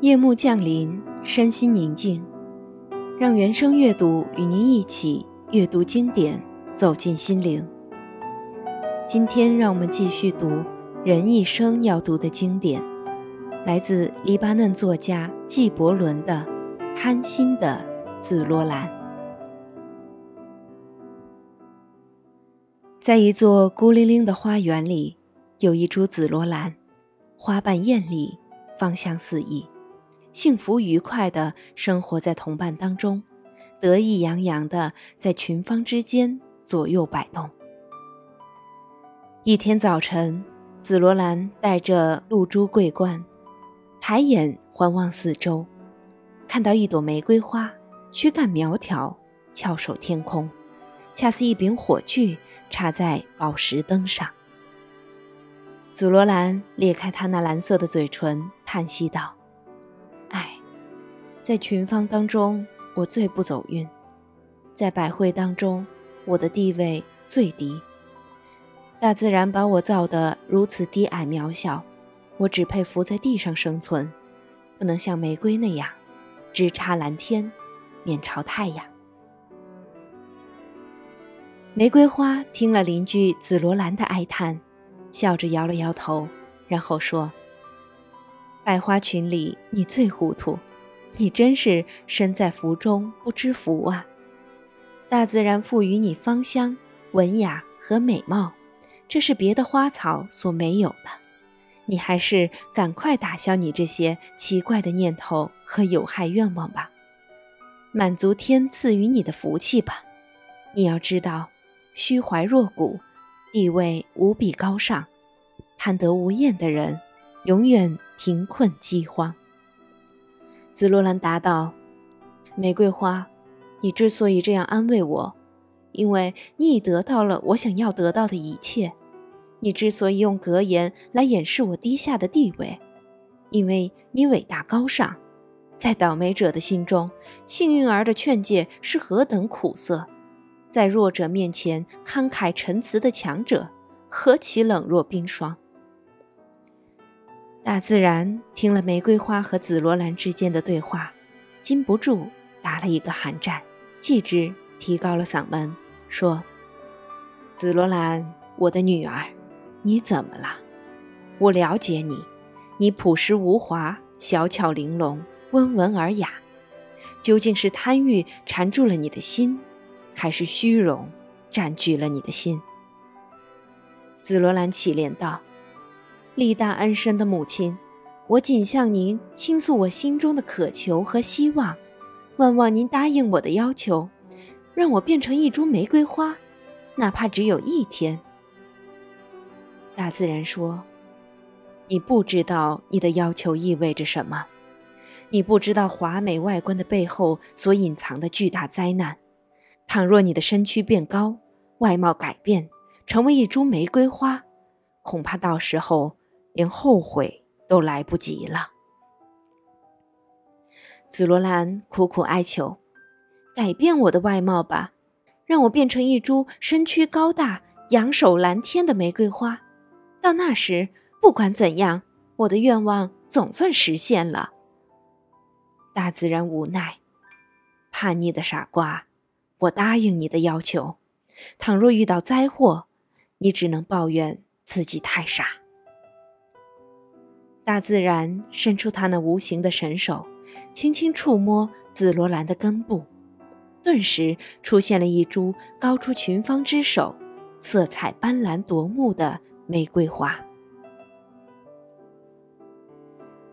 夜幕降临，身心宁静，让原声阅读与您一起阅读经典，走进心灵。今天，让我们继续读人一生要读的经典，来自黎巴嫩作家纪伯伦的《贪心的紫罗兰》。在一座孤零零的花园里，有一株紫罗兰，花瓣艳丽，芳香四溢，幸福愉快地生活在同伴当中，得意洋洋地在群芳之间左右摆动。一天早晨，紫罗兰带着露珠桂冠，抬眼环望四周，看到一朵玫瑰花，躯干苗条，翘首天空，恰似一柄火炬。插在宝石灯上。紫罗兰裂开她那蓝色的嘴唇，叹息道：“唉，在群芳当中，我最不走运；在百会当中，我的地位最低。大自然把我造得如此低矮渺小，我只配伏在地上生存，不能像玫瑰那样直插蓝天，面朝太阳。”玫瑰花听了邻居紫罗兰的哀叹，笑着摇了摇头，然后说：“百花群里，你最糊涂，你真是身在福中不知福啊！大自然赋予你芳香、文雅和美貌，这是别的花草所没有的。你还是赶快打消你这些奇怪的念头和有害愿望吧，满足天赐予你的福气吧。你要知道。”虚怀若谷，地位无比高尚，贪得无厌的人，永远贫困饥荒。紫罗兰答道：“玫瑰花，你之所以这样安慰我，因为你已得到了我想要得到的一切；你之所以用格言来掩饰我低下的地位，因为你伟大高尚。在倒霉者的心中，幸运儿的劝诫是何等苦涩。”在弱者面前慷慨陈词的强者，何其冷若冰霜！大自然听了玫瑰花和紫罗兰之间的对话，禁不住打了一个寒战，继之提高了嗓门说：“紫罗兰，我的女儿，你怎么了？我了解你，你朴实无华，小巧玲珑，温文尔雅。究竟是贪欲缠住了你的心？”还是虚荣占据了你的心。紫罗兰乞怜道：“力大安身的母亲，我仅向您倾诉我心中的渴求和希望，万望您答应我的要求，让我变成一株玫瑰花，哪怕只有一天。”大自然说：“你不知道你的要求意味着什么，你不知道华美外观的背后所隐藏的巨大灾难。”倘若你的身躯变高，外貌改变，成为一株玫瑰花，恐怕到时候连后悔都来不及了。紫罗兰苦苦哀求：“改变我的外貌吧，让我变成一株身躯高大、仰首蓝天的玫瑰花。到那时，不管怎样，我的愿望总算实现了。”大自然无奈，叛逆的傻瓜。我答应你的要求，倘若遇到灾祸，你只能抱怨自己太傻。大自然伸出他那无形的神手，轻轻触摸紫罗兰的根部，顿时出现了一株高出群芳之首、色彩斑斓夺目的玫瑰花。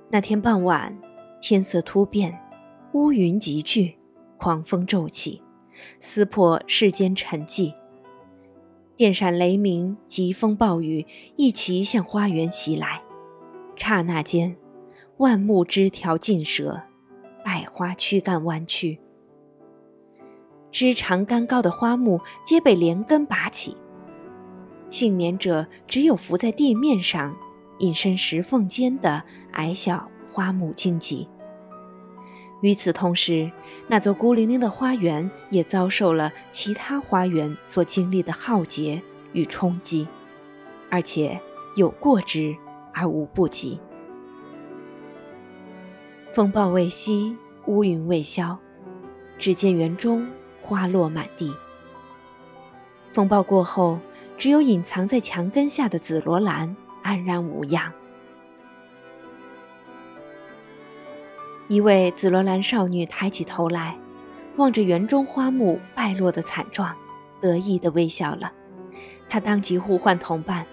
那天傍晚，天色突变，乌云集聚，狂风骤起。撕破世间沉寂，电闪雷鸣，疾风暴雨一齐向花园袭来。刹那间，万木枝条尽折，百花躯干弯曲，枝长干高的花木皆被连根拔起。幸免者只有伏在地面上，隐身石缝间的矮小花木荆棘。与此同时，那座孤零零的花园也遭受了其他花园所经历的浩劫与冲击，而且有过之而无不及。风暴未息，乌云未消，只见园中花落满地。风暴过后，只有隐藏在墙根下的紫罗兰安然无恙。一位紫罗兰少女抬起头来，望着园中花木败落的惨状，得意地微笑了。她当即呼唤同伴：“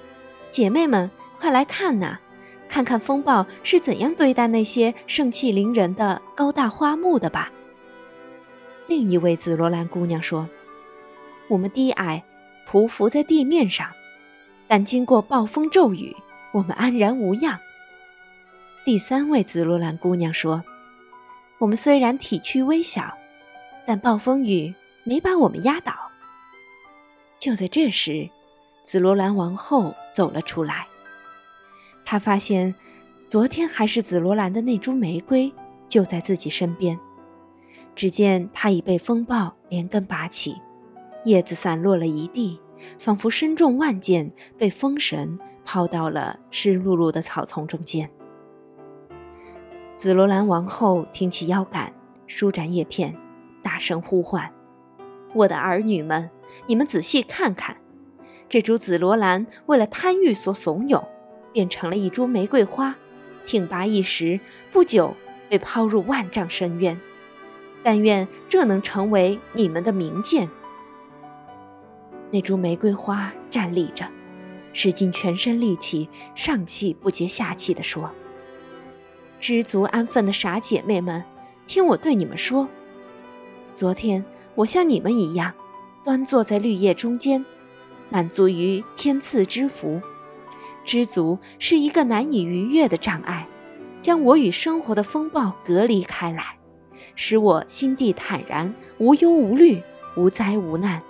姐妹们，快来看呐！看看风暴是怎样对待那些盛气凌人的高大花木的吧。”另一位紫罗兰姑娘说：“我们低矮。”匍匐在地面上，但经过暴风骤雨，我们安然无恙。第三位紫罗兰姑娘说：“我们虽然体躯微小，但暴风雨没把我们压倒。”就在这时，紫罗兰王后走了出来。他发现，昨天还是紫罗兰的那株玫瑰就在自己身边，只见它已被风暴连根拔起。叶子散落了一地，仿佛身中万箭，被风神抛到了湿漉漉的草丛中间。紫罗兰王后挺起腰杆，舒展叶片，大声呼唤：“我的儿女们，你们仔细看看，这株紫罗兰为了贪欲所怂恿，变成了一株玫瑰花，挺拔一时，不久被抛入万丈深渊。但愿这能成为你们的明鉴。”那株玫瑰花站立着，使尽全身力气，上气不接下气地说：“知足安分的傻姐妹们，听我对你们说，昨天我像你们一样，端坐在绿叶中间，满足于天赐之福。知足是一个难以逾越的障碍，将我与生活的风暴隔离开来，使我心地坦然，无忧无虑，无灾无难。”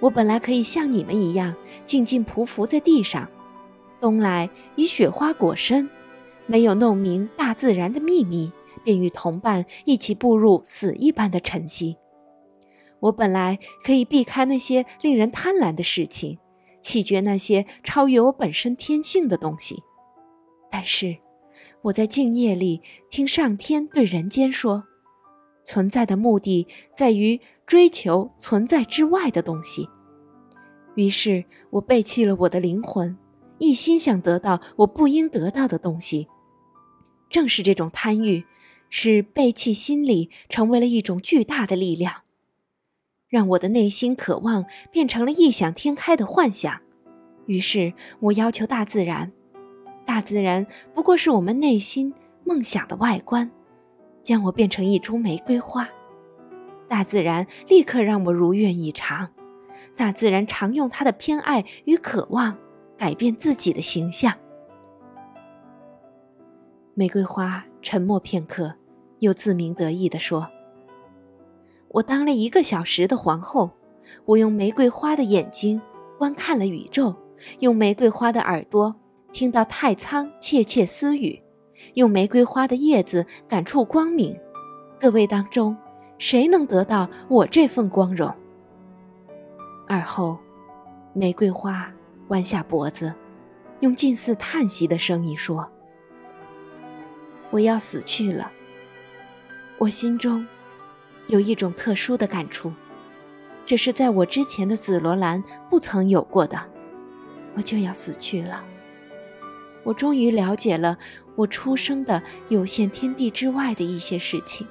我本来可以像你们一样静静匍匐在地上，冬来以雪花裹身，没有弄明大自然的秘密，便与同伴一起步入死一般的晨曦。我本来可以避开那些令人贪婪的事情，弃绝那些超越我本身天性的东西，但是我在静夜里听上天对人间说：存在的目的在于。追求存在之外的东西，于是我背弃了我的灵魂，一心想得到我不应得到的东西。正是这种贪欲，使背弃心理成为了一种巨大的力量，让我的内心渴望变成了异想天开的幻想。于是我要求大自然，大自然不过是我们内心梦想的外观，将我变成一株玫瑰花。大自然立刻让我如愿以偿，大自然常用它的偏爱与渴望改变自己的形象。玫瑰花沉默片刻，又自鸣得意地说：“我当了一个小时的皇后，我用玫瑰花的眼睛观看了宇宙，用玫瑰花的耳朵听到太仓窃窃私语，用玫瑰花的叶子感触光明。各位当中。”谁能得到我这份光荣？而后，玫瑰花弯下脖子，用近似叹息的声音说：“我要死去了。我心中有一种特殊的感触，这是在我之前的紫罗兰不曾有过的。我就要死去了。我终于了解了我出生的有限天地之外的一些事情。”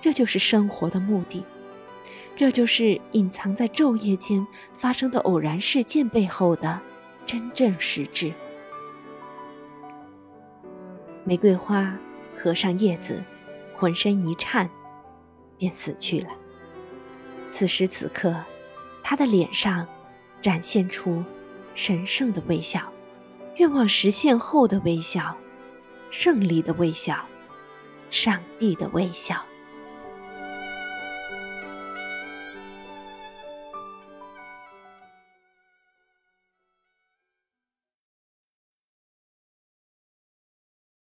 这就是生活的目的，这就是隐藏在昼夜间发生的偶然事件背后的真正实质。玫瑰花合上叶子，浑身一颤，便死去了。此时此刻，他的脸上展现出神圣的微笑，愿望实现后的微笑，胜利的微笑，上帝的微笑。